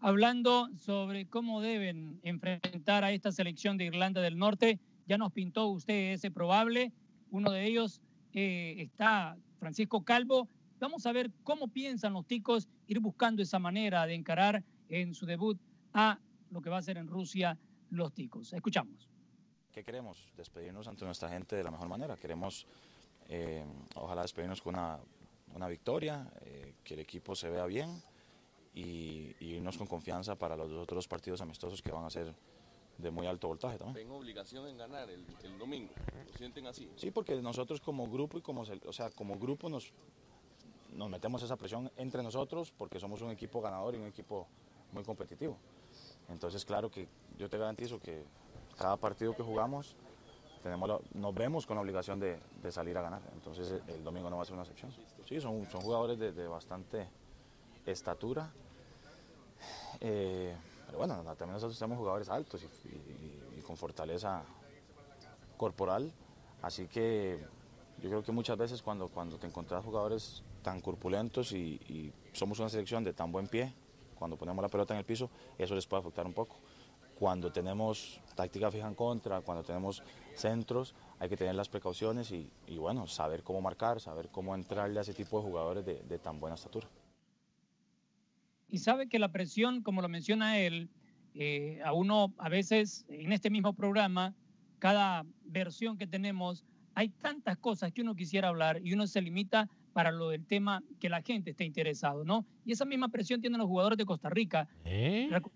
Hablando sobre cómo deben enfrentar a esta selección de Irlanda del Norte, ya nos pintó usted ese probable. Uno de ellos eh, está Francisco Calvo. Vamos a ver cómo piensan los ticos ir buscando esa manera de encarar en su debut a lo que va a ser en Rusia los ticos. Escuchamos. ¿Qué queremos? Despedirnos ante nuestra gente de la mejor manera. Queremos, eh, ojalá, despedirnos con una, una victoria, eh, que el equipo se vea bien y, y irnos con confianza para los otros partidos amistosos que van a ser de muy alto voltaje también. Tengo obligación en ganar el, el domingo. ¿Lo sienten así? Sí, porque nosotros como grupo y como, o sea, como grupo nos, nos metemos esa presión entre nosotros porque somos un equipo ganador y un equipo muy competitivo. Entonces, claro que yo te garantizo que cada partido que jugamos tenemos nos vemos con la obligación de, salir a ganar. Entonces, el, domingo no va a ser una excepción. Sí, son, jugadores de, bastante estatura. Eh, pero bueno, también nosotros tenemos jugadores altos y con fortaleza corporal, así que yo creo que muchas veces cuando, cuando te encontrás jugadores tan corpulentos y, y somos una selección de tan buen pie, cuando ponemos la pelota en el piso, eso les puede afectar un poco. Cuando tenemos táctica fija en contra, cuando tenemos centros, hay que tener las precauciones y, y bueno, saber cómo marcar, saber cómo entrarle a ese tipo de jugadores de, de tan buena estatura. Y sabe que la presión, como lo menciona él, eh, a uno a veces en este mismo programa, cada versión que tenemos, hay tantas cosas que uno quisiera hablar y uno se limita para lo del tema que la gente esté interesado, ¿no? Y esa misma presión tienen los jugadores de Costa Rica. Recu-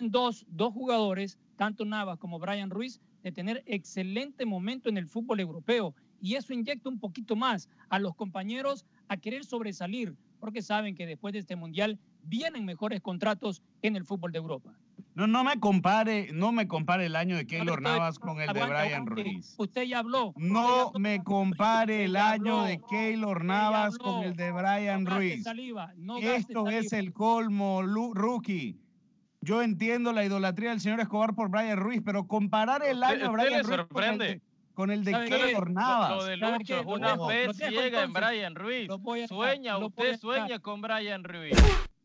Dos, dos jugadores, tanto Navas como Brian Ruiz, de tener excelente momento en el fútbol europeo. Y eso inyecta un poquito más a los compañeros a querer sobresalir, porque saben que después de este mundial vienen mejores contratos en el fútbol de Europa. No, no me compare, no me compare el año de Keylor Navas con el de Brian aguante. Ruiz. Usted ya habló. No me compare el año de Keylor Navas habló. con el de Brian Ruiz. saliva, no gaste Esto es el colmo, Lu- rookie. Yo entiendo la idolatría del señor Escobar por Brian Ruiz, pero comparar el año de ¿Usted Brian Ruiz con el sorprende? de, con el de ¿Sabe qué? Keylor Navas. Lo de ¿Sabe Lucho una dejo ciega en. Brian Ruiz. Sueña, usted sueña con Brian Ruiz.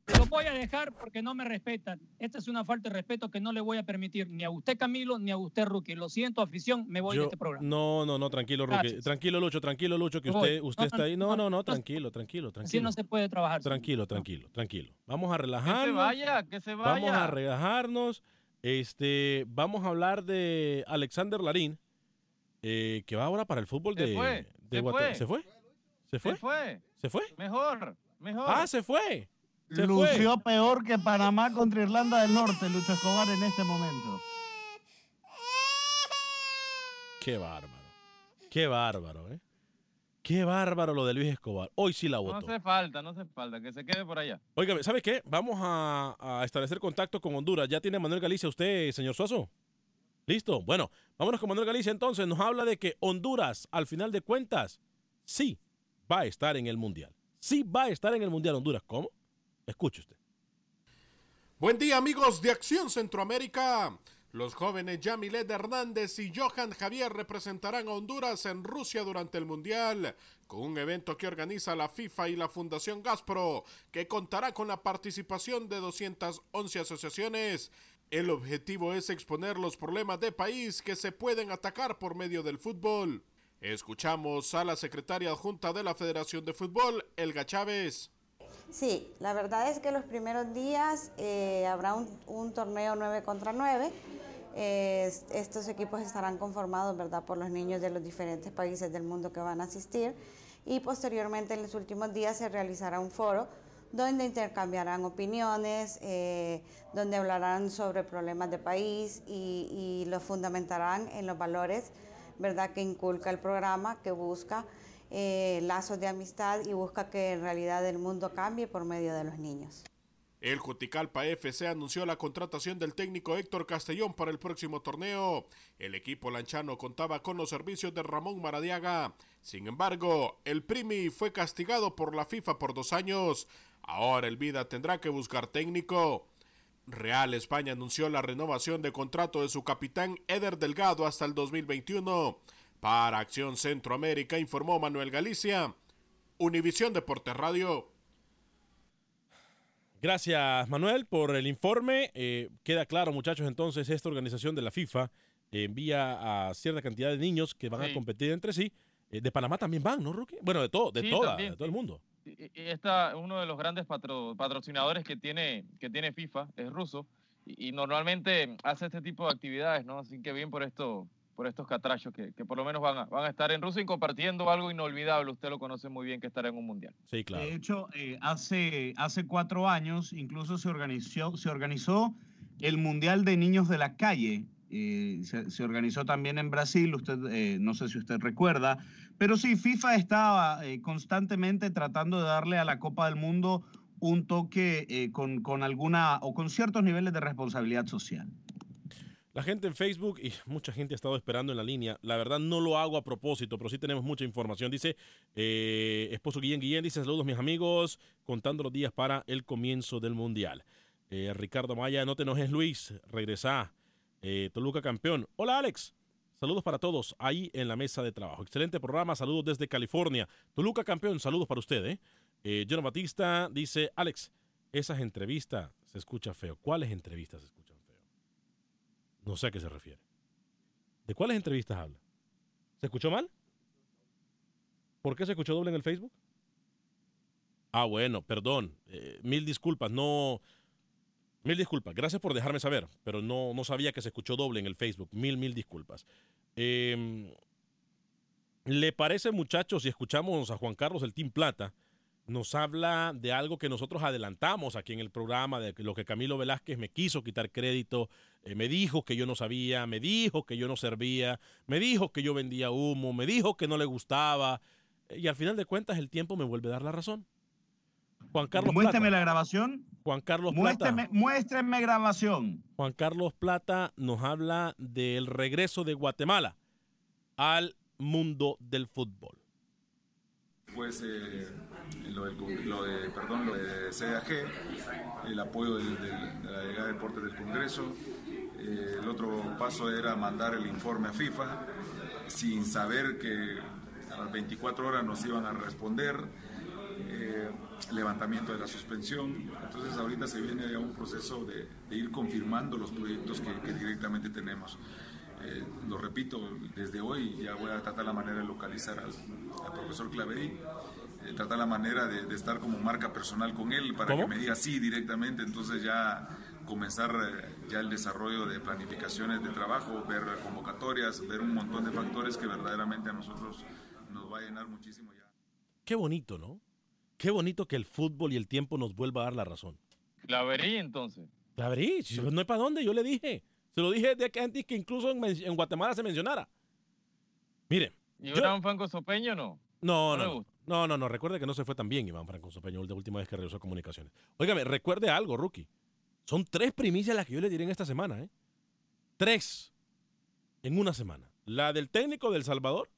Lo voy a dejar porque no me respetan. Esta es una falta de respeto que no le voy a permitir ni a usted, Camilo, ni a usted, Rookie. Lo siento, afición, me voy Yo- de este programa. no, no, no, tranquilo, Rookie. Gracias. Tranquilo, Lucho, tranquilo, Lucho, que voy. usted, usted No, está no, ahí. No, no, no, no. tranquilo, tranquilo, Así tranquilo. no se puede trabajar. Tranquilo, tranquilo, tranquilo. Vamos a Que se relajarnos. vaya, que se vaya. Vamos a relajarnos. Este, vamos a hablar de Alexander Larín, eh, que va ahora para el fútbol Se de, fue, de se fue. ¿Se fue? ¿Se fue? Se fue. ¿Se fue? Mejor, mejor. Ah, se fue. Se Lució fue. peor que Panamá contra Irlanda del Norte, Lucho Escobar en este momento. Qué bárbaro. Qué bárbaro, ¿eh? Qué bárbaro lo de Luis Escobar. Hoy sí la No votó. hace falta, no hace falta, que se quede por allá. Óigame, ¿sabe qué? Vamos a, a establecer contacto con Honduras. ¿Ya tiene Manuel Galicia usted, señor Suazo? ¿Listo? Bueno, vámonos con Manuel Galicia entonces. Nos habla de que Honduras, al final de cuentas, sí va a estar en el Mundial. Sí va a estar en el Mundial Honduras. ¿Cómo? Escuche usted. Buen día amigos de Acción Centroamérica. Los jóvenes Yamilet Hernández y Johan Javier representarán a Honduras en Rusia durante el Mundial, con un evento que organiza la FIFA y la Fundación Gaspro, que contará con la participación de 211 asociaciones. El objetivo es exponer los problemas de país que se pueden atacar por medio del fútbol. Escuchamos a la secretaria adjunta de la Federación de Fútbol, Elga Chávez. Sí, la verdad es que los primeros días eh, habrá un, torneo 9 contra 9. Eh, estos equipos estarán conformados ¿verdad? por los niños de los diferentes países del mundo que van a asistir y posteriormente en los últimos días se realizará un foro donde intercambiarán opiniones, eh, donde hablarán sobre problemas de país y, y los fundamentarán en los valores ¿verdad? que inculca el programa, que busca eh, lazos de amistad y busca que en realidad el mundo cambie por medio de los niños. El Juticalpa FC anunció la contratación del técnico Héctor Castellón para el próximo torneo. El equipo lanchano contaba con los servicios de Ramón Maradiaga. Sin embargo, el Primi fue castigado por la FIFA por dos años. Ahora el Vida tendrá que buscar técnico. Real España anunció la renovación de contrato de su capitán Eder Delgado hasta el 2021. Para Acción Centroamérica informó Manuel Galicia. Univisión Deportes Radio. Gracias, Manuel, por el informe. Eh, queda claro, muchachos, entonces esta organización de la FIFA envía a cierta cantidad de niños que van a competir entre sí. Eh, de Panamá también van, ¿no, Rookie? Bueno, de todo, de Sí, toda, también, de todo el mundo. Esta, uno de los grandes patro- patrocinadores que tiene, que tiene FIFA es ruso y, y normalmente hace este tipo de actividades, ¿no? Así que bien por esto, por estos catrachos que, que por lo menos van a, van a estar en Rusia y compartiendo algo inolvidable. Usted lo conoce muy bien que estará en un mundial. Sí, claro. De hecho, eh, hace, hace cuatro años incluso se organizó, se organizó el Mundial de Niños de la Calle. eh, se, se organizó también en Brasil, usted eh, no sé si usted recuerda, pero sí, FIFA estaba eh, constantemente tratando de darle a la Copa del Mundo un toque eh, con, con alguna o con ciertos niveles de responsabilidad social. La gente en Facebook y mucha gente ha estado esperando en la línea. La verdad no lo hago a propósito, pero sí tenemos mucha información. Dice, eh, esposo Guillén Guillén, dice, saludos mis amigos, contando los días para el comienzo del Mundial. Eh, Ricardo Maya, no te enojes Luis, regresa. Eh, Toluca campeón. Hola Alex, saludos para todos ahí en la mesa de trabajo. Excelente programa, saludos desde California. Toluca campeón, saludos para usted. ¿eh? Batista dice, Alex, esas entrevistas se escucha feo. ¿Cuáles entrevistas se escuchan? No sé a qué se refiere. ¿De cuáles entrevistas habla? ¿Se escuchó mal? ¿Por qué se escuchó doble en el Facebook? Ah, bueno, perdón. Eh, mil disculpas. No. Mil disculpas. Gracias por dejarme saber. Pero no, no sabía que se escuchó doble en el Facebook. Mil, mil disculpas. Eh, ¿Le parece, muchachos, si escuchamos a Juan Carlos el Team Plata? Nos habla de algo que nosotros adelantamos aquí en el programa, de lo que Camilo Velázquez me quiso quitar crédito, eh, me dijo que yo no sabía, me dijo que yo no servía, me dijo que yo vendía humo, me dijo que no le gustaba, eh, y al final de cuentas el tiempo me vuelve a dar la razón. Juan Carlos Muéstrame Plata. la grabación. Juan Carlos Muéstrame, Plata. muéstrenme grabación. Juan Carlos Plata nos habla del regreso de Guatemala al mundo del fútbol. Pues eh, lo, de, perdón, lo de CAG, el apoyo de la Delegada de Deportes del Congreso. Eh, el otro paso era mandar el informe a FIFA sin saber que a las 24 horas nos iban a responder. eh, levantamiento de la suspensión. Entonces ahorita se viene un proceso de, ir confirmando los proyectos que directamente tenemos. Eh, lo repito, desde hoy ya voy a tratar la manera de localizar al, al profesor Claverí, eh, tratar la manera de, de estar como marca personal con él para ¿Cómo? que me diga sí directamente, entonces ya comenzar eh, ya el desarrollo de planificaciones de trabajo, ver convocatorias, ver un montón de factores que verdaderamente a nosotros nos va a llenar muchísimo ya. Qué bonito, ¿no? Qué bonito que el fútbol y el tiempo nos vuelva a dar la razón. Claverí, entonces. Claverí, no hay para dónde, yo le dije. Se lo dije de que antes que incluso en, Guatemala se mencionara. Mire, ¿Y yo- Iván Franco Sopeño no? no, no no, no, no, no, recuerde que no se fue tan bien Iván Franco Sopeño la última vez que regresó a comunicaciones. Óigame, recuerde algo, Rookie. Son tres primicias las que yo le diré en esta semana, ¿eh? Tres en una semana. La del técnico del Salvador,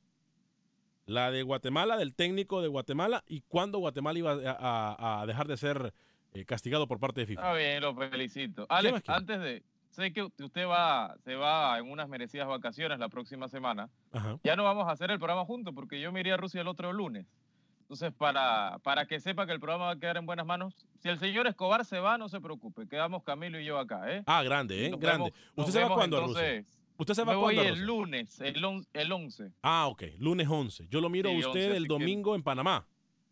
la de Guatemala, del técnico de Guatemala y cuándo Guatemala iba a, a- a dejar de ser eh, castigado por parte de FIFA. Está bien, lo felicito. Alex, antes de, sé que usted va, se va en unas merecidas vacaciones la próxima semana. Ajá. Ya no vamos a hacer el programa juntos porque yo me iré a Rusia el otro lunes. Entonces, para, para que sepa que el programa va a quedar en buenas manos, si el señor Escobar se va, no se preocupe, quedamos Camilo y yo acá, ¿eh? Ah, grande, ¿eh? Nos Grande. vemos- ¿Usted se va cuándo a Rusia? ¿Usted se va Me voy a el lunes, el, on- el 11. Ah, ok. Lunes 11. Yo lo miro a usted 11, el que- domingo en Panamá.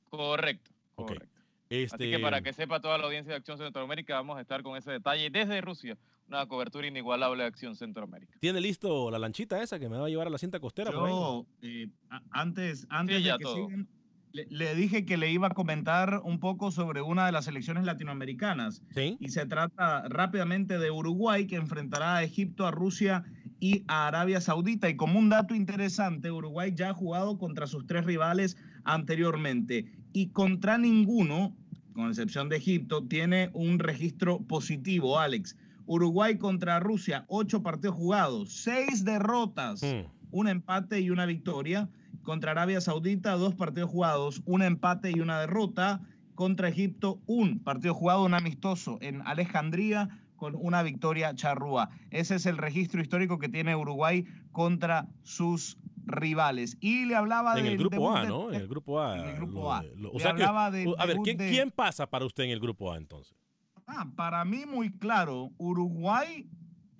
Correcto. Correcto. Este, Así que para que sepa toda la audiencia de Acción Centroamérica, vamos a estar con ese detalle desde Rusia, una cobertura inigualable de Acción Centroamérica. ¿Tiene listo la lanchita esa que me va a llevar a la cinta costera? por ahí? Yo, eh, antes, antes ya de que todo. sigan, le, le dije que le iba a comentar un poco sobre una de las selecciones latinoamericanas. Sí. Y se trata rápidamente de Uruguay, que enfrentará a Egipto, a Rusia y a Arabia Saudita. Y como un dato interesante, Uruguay ya ha jugado contra sus tres rivales anteriormente. Y contra ninguno, con excepción de Egipto, tiene un registro positivo, Alex. Uruguay contra Rusia, ocho partidos jugados, seis derrotas, Hmm. un empate y una victoria. Contra Arabia Saudita, dos partidos jugados, un empate y una derrota. Contra Egipto, un partido jugado, un amistoso en Alejandría con una victoria charrúa. Ese es el registro histórico que tiene Uruguay contra sus rivales. Y le hablaba En el del grupo debut A, de- ¿no? En el grupo A. En el grupo A. de- lo- o Le sea que- hablaba del a ver, debut ¿quién, de- quién pasa para usted en el grupo A entonces? Ah, para mí muy claro, Uruguay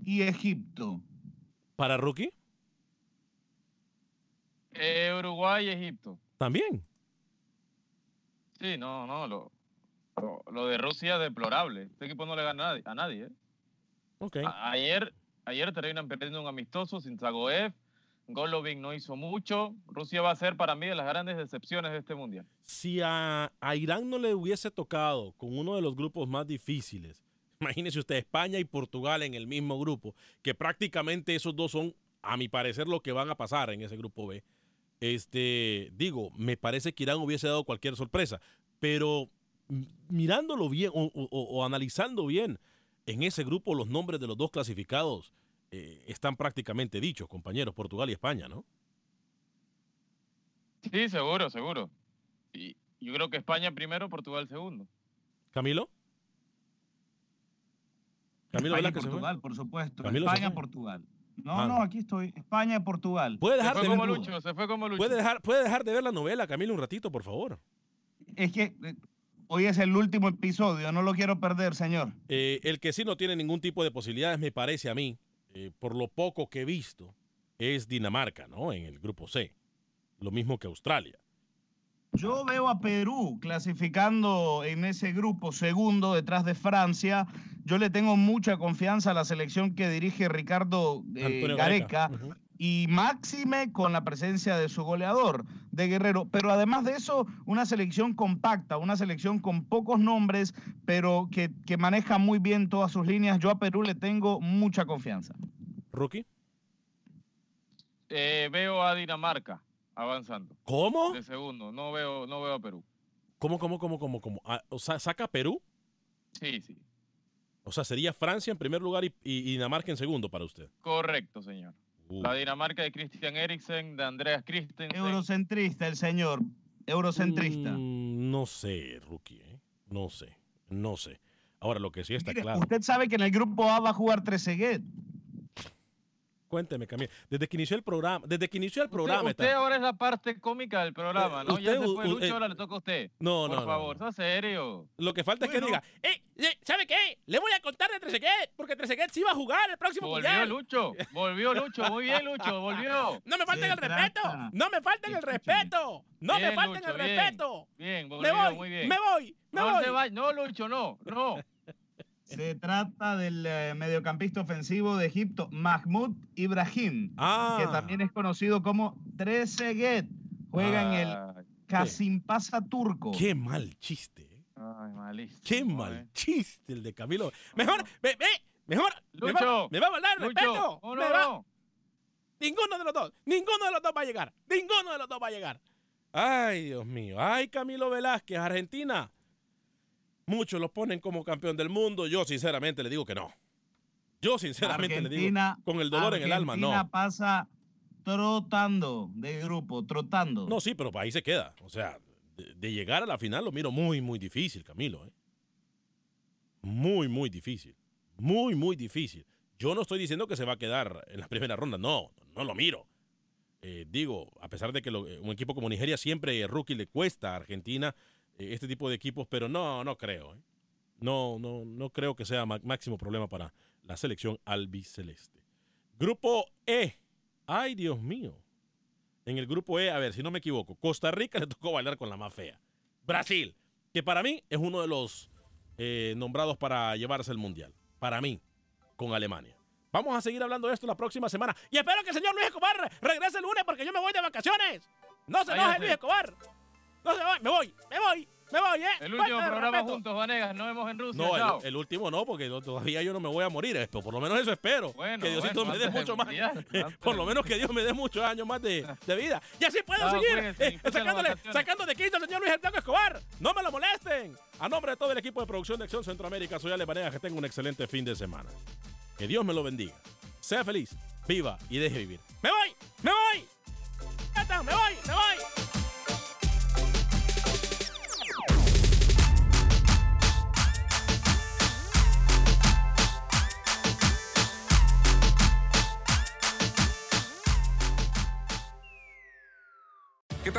y Egipto. ¿Para Rookie? Eh, Uruguay y Egipto. También. Sí, no, no, lo, lo, lo de Rusia es deplorable. Este equipo no le gana a nadie. A nadie ¿eh? Ok. A- ayer, ayer terminan perdiendo un amistoso sin Zagoev. Golovin no hizo mucho. Rusia va a ser para mí de las grandes decepciones de este mundial. Si a, Irán no le hubiese tocado con uno de los grupos más difíciles, imagínese usted España y Portugal en el mismo grupo, que prácticamente esos dos son, a mi parecer, lo que van a pasar en ese grupo B. Este, digo, me parece que Irán hubiese dado cualquier sorpresa, pero mirándolo bien o- o analizando bien en ese grupo, los nombres de los dos clasificados eh, están prácticamente dichos, compañeros, Portugal y España, ¿no? Sí, seguro, seguro. Y yo creo que España primero, Portugal segundo. Camilo. Camilo España. Portugal, por supuesto. Camilo España. Portugal. No, Ah. no, aquí estoy. España y Portugal. Puede Se dejar, fue de como ver, Lucho, se fue como Lucho. puede, dejar, puede dejar de ver la novela, Camilo, un ratito, por favor. Es que eh, hoy es el último episodio, no lo quiero perder, señor. Eh, el que sí no tiene ningún tipo de posibilidades, me parece a mí, eh, por lo poco que he visto, es Dinamarca, ¿no? En el grupo C. Lo mismo que Australia. Yo veo a Perú clasificando en ese grupo segundo detrás de Francia. Yo le tengo mucha confianza a la selección que dirige Ricardo eh, Gareca. Y máxime con la presencia de su goleador, de Guerrero. Pero además de eso, una selección compacta, una selección con pocos nombres, pero que, que maneja muy bien todas sus líneas. Yo a Perú le tengo mucha confianza. ¿Rookie? Eh, veo a Dinamarca avanzando. ¿Cómo? De segundo. No veo, no veo a Perú. ¿Cómo, cómo, cómo, cómo, cómo? Ah, o sea, saca a Perú. Sí, sí. O sea, sería Francia en primer lugar y, y- y Dinamarca en segundo para usted. Correcto, señor. Uh. La Dinamarca de Christian Eriksen, de Andreas Christensen. Eurocentrista el señor, eurocentrista. Mm, no sé, Rookie, ¿eh? No sé, no sé. Ahora, lo que sí está Mire, claro. Usted sabe que en el grupo A va a jugar Trezeguet. Cuénteme, Camilo. Desde que inició el programa, desde que inició el programa. usted ahora es la parte cómica del programa, ¿no? ya usted, fue u- Lucho, eh, ahora le toca a usted. No, Por no, no, favor, sea serio. Lo que falta es que diga, ¿Sabe qué? Le voy a contar de Trezeguet, porque Trezeguet sí va a jugar el próximo Volvió mundial. Lucho, volvió Lucho, muy bien Lucho, volvió. No me falten el respeto, no me falten el respeto, no me falten Lucho, el bien. respeto. Bien, Me volvió, voy, muy bien. me voy, me no voy. se va- no, Lucho, no, no. Se trata del eh, mediocampista ofensivo de Egipto, Mahmoud Ibrahim, Ah. que también es conocido como Trezeguet. Juega en el Ay, Kasimpasa turco. Qué mal chiste, ¿eh? Ay, malísimo. qué mal chiste el de Camilo. Mejor, ve, ve, mejor, me va, Lucho, me va a Lucho, respeto. no, me no, va- no. Ninguno de los dos, ninguno de los dos va a llegar, ninguno de los dos va a llegar. Ay, Dios mío, ay, Camilo Velázquez, Argentina. Muchos lo ponen como campeón del mundo. Yo, sinceramente, le digo que no. Yo, sinceramente, le Argentina, digo, con el dolor en el alma, Argentina pasa trotando de grupo, trotando. No, sí, pero ahí se queda. O sea, de, de llegar a la final lo miro muy, muy difícil, Camilo. ¿eh? Muy, muy difícil. Muy, muy difícil. Yo no estoy diciendo que se va a quedar en la primera ronda, no, no lo miro. Eh, digo, a pesar de que lo- un equipo como Nigeria siempre eh, rookie le cuesta a Argentina este tipo de equipos, pero no, no creo. ¿eh? No, no, no creo que sea máximo problema para la selección albiceleste. Grupo E. Ay, Dios mío. En el grupo E, a ver, si no me equivoco, Costa Rica le tocó bailar con la más fea. Brasil, que para mí es uno de los eh, nombrados para llevarse el mundial. Para mí, con Alemania. Vamos a seguir hablando de esto la próxima semana. Y espero que el señor Luis Escobar regrese el lunes porque yo me voy de vacaciones. No se enoje. Luis Escobar. No se enoje. Me voy, me voy, me voy, ¿eh? El último Falta de programa respeto. juntos, Vanegas. Nos vemos en Rusia. No, Chao. el, el último no, porque no- todavía yo no me voy a morir. eh, Pero por lo menos eso espero. Bueno, que Diosito bueno, me dé antes del mucho más. Mundial, antes por del lo menos que Dios me dé muchos años más de, de vida. Y así puedo Chao, seguir cuídense, eh, disfruten las sacándole, vacaciones. sacando de quinto al señor Luis Blanco Escobar. No me lo molesten. A nombre de todo el equipo de producción de Acción Centroamérica, soy Ale Vanegas, que tenga un excelente fin de semana. Que Dios me lo bendiga. Sea feliz, viva y deje vivir. ¡Me voy! ¡Me voy! ¡Me voy! ¡Me voy!